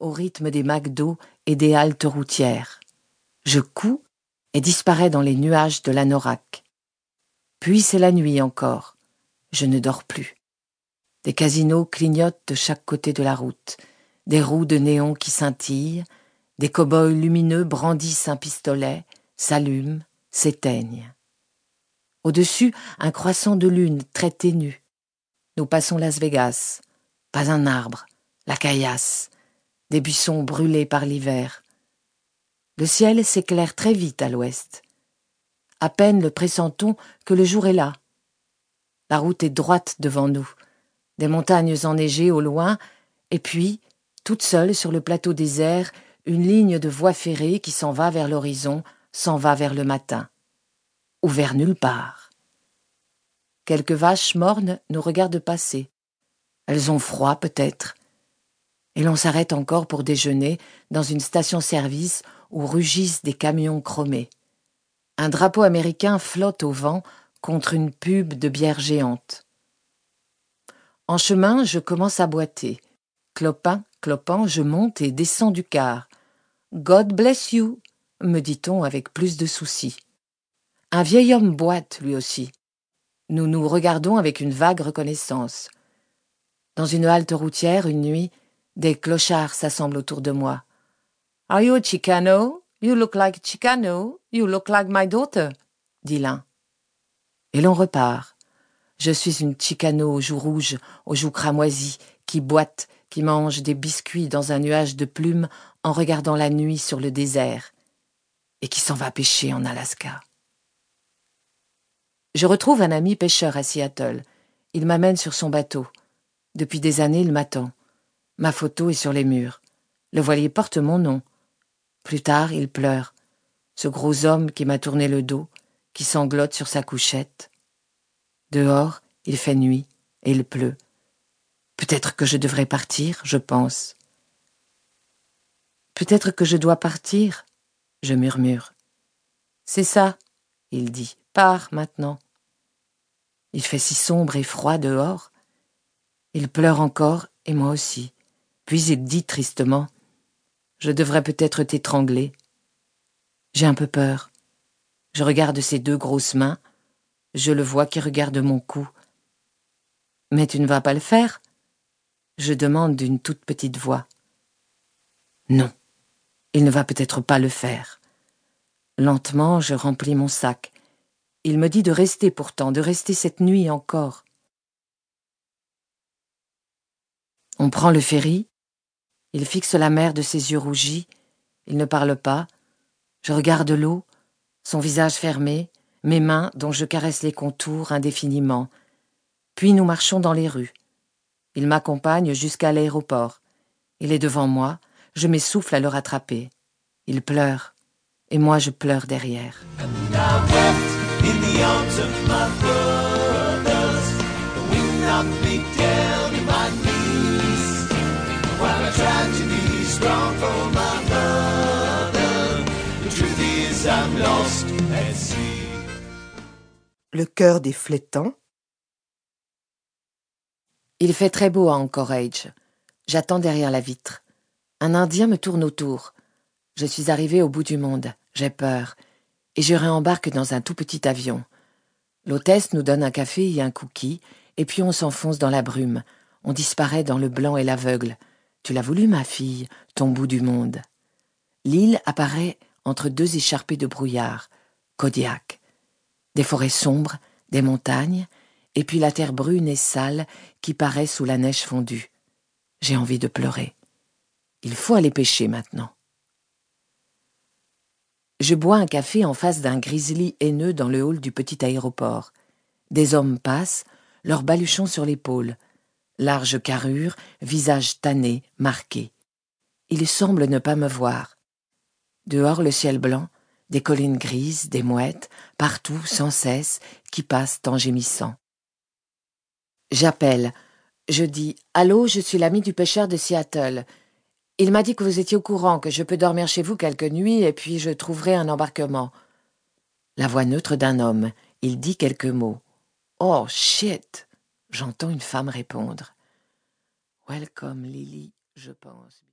au rythme des McDo et des haltes routières. Je couds et disparais dans les nuages de l'anorak. Puis c'est la nuit encore. Je ne dors plus. Des casinos clignotent de chaque côté de la route, des roues de néon qui scintillent, des cow-boys lumineux brandissent un pistolet, s'allument, s'éteignent. Au-dessus, un croissant de lune très ténu. Nous passons Las Vegas. Pas un arbre, la caillasse, des buissons brûlés par l'hiver. Le ciel s'éclaire très vite à l'ouest. À peine le pressentons que le jour est là. La route est droite devant nous, des montagnes enneigées au loin, et puis, toute seule sur le plateau désert, une ligne de voie ferrée qui s'en va vers l'horizon, s'en va vers le matin. Ou vers nulle part. Quelques vaches mornes nous regardent passer. Elles ont froid peut-être. Et l'on s'arrête encore pour déjeuner dans une station-service où rugissent des camions chromés. Un drapeau américain flotte au vent contre une pub de bière géante. En chemin, je commence à boiter. Clopin, clopant, je monte et descends du car. God bless you, me dit-on avec plus de souci. Un vieil homme boite, lui aussi. Nous nous regardons avec une vague reconnaissance. Dans une halte routière, une nuit, des clochards s'assemblent autour de moi. Are you a Chicano? You look like Chicano. You look like my daughter, dit l'un. Et l'on repart. Je suis une Chicano aux joues rouges, aux joues cramoisies, qui boite, qui mange des biscuits dans un nuage de plumes en regardant la nuit sur le désert, et qui s'en va pêcher en Alaska. Je retrouve un ami pêcheur à Seattle. Il m'amène sur son bateau. Depuis des années, il m'attend. Ma photo est sur les murs. Le voilier porte mon nom. Plus tard, il pleure. Ce gros homme qui m'a tourné le dos, qui sanglote sur sa couchette. Dehors, il fait nuit et il pleut. Peut-être que je devrais partir, je pense. Peut-être que je dois partir, je murmure. C'est ça, il dit. Pars maintenant. Il fait si sombre et froid dehors. Il pleure encore, et moi aussi. Puis il dit tristement Je devrais peut-être t'étrangler. J'ai un peu peur. Je regarde ses deux grosses mains. Je le vois qui regarde mon cou. Mais tu ne vas pas le faire Je demande d'une toute petite voix. Non, il ne va peut-être pas le faire. Lentement, je remplis mon sac. Il me dit de rester pourtant, de rester cette nuit encore. On prend le ferry. Il fixe la mer de ses yeux rougis. Il ne parle pas. Je regarde l'eau, son visage fermé, mes mains dont je caresse les contours indéfiniment. Puis nous marchons dans les rues. Il m'accompagne jusqu'à l'aéroport. Il est devant moi. Je m'essouffle à le rattraper. Il pleure. Et moi je pleure derrière. Le cœur des flétans. Il fait très beau à Anchorage. J'attends derrière la vitre. Un Indien me tourne autour. Je suis arrivé au bout du monde. J'ai peur. Et je réembarque dans un tout petit avion. L'hôtesse nous donne un café et un cookie, et puis on s'enfonce dans la brume. On disparaît dans le blanc et l'aveugle. Tu l'as voulu, ma fille, ton bout du monde. L'île apparaît entre deux écharpés de brouillard, Kodiak. Des forêts sombres, des montagnes, et puis la terre brune et sale qui paraît sous la neige fondue. J'ai envie de pleurer. Il faut aller pêcher maintenant. Je bois un café en face d'un grizzly haineux dans le hall du petit aéroport. Des hommes passent, leurs baluchons sur l'épaule, large carrure, visage tanné, marqué. Il semble ne pas me voir. Dehors le ciel blanc, des collines grises, des mouettes, partout, sans cesse, qui passent en gémissant. J'appelle. Je dis Allô, je suis l'ami du pêcheur de Seattle. Il m'a dit que vous étiez au courant, que je peux dormir chez vous quelques nuits et puis je trouverai un embarquement. La voix neutre d'un homme. Il dit quelques mots. Oh shit J'entends une femme répondre. Welcome, Lily, je pense.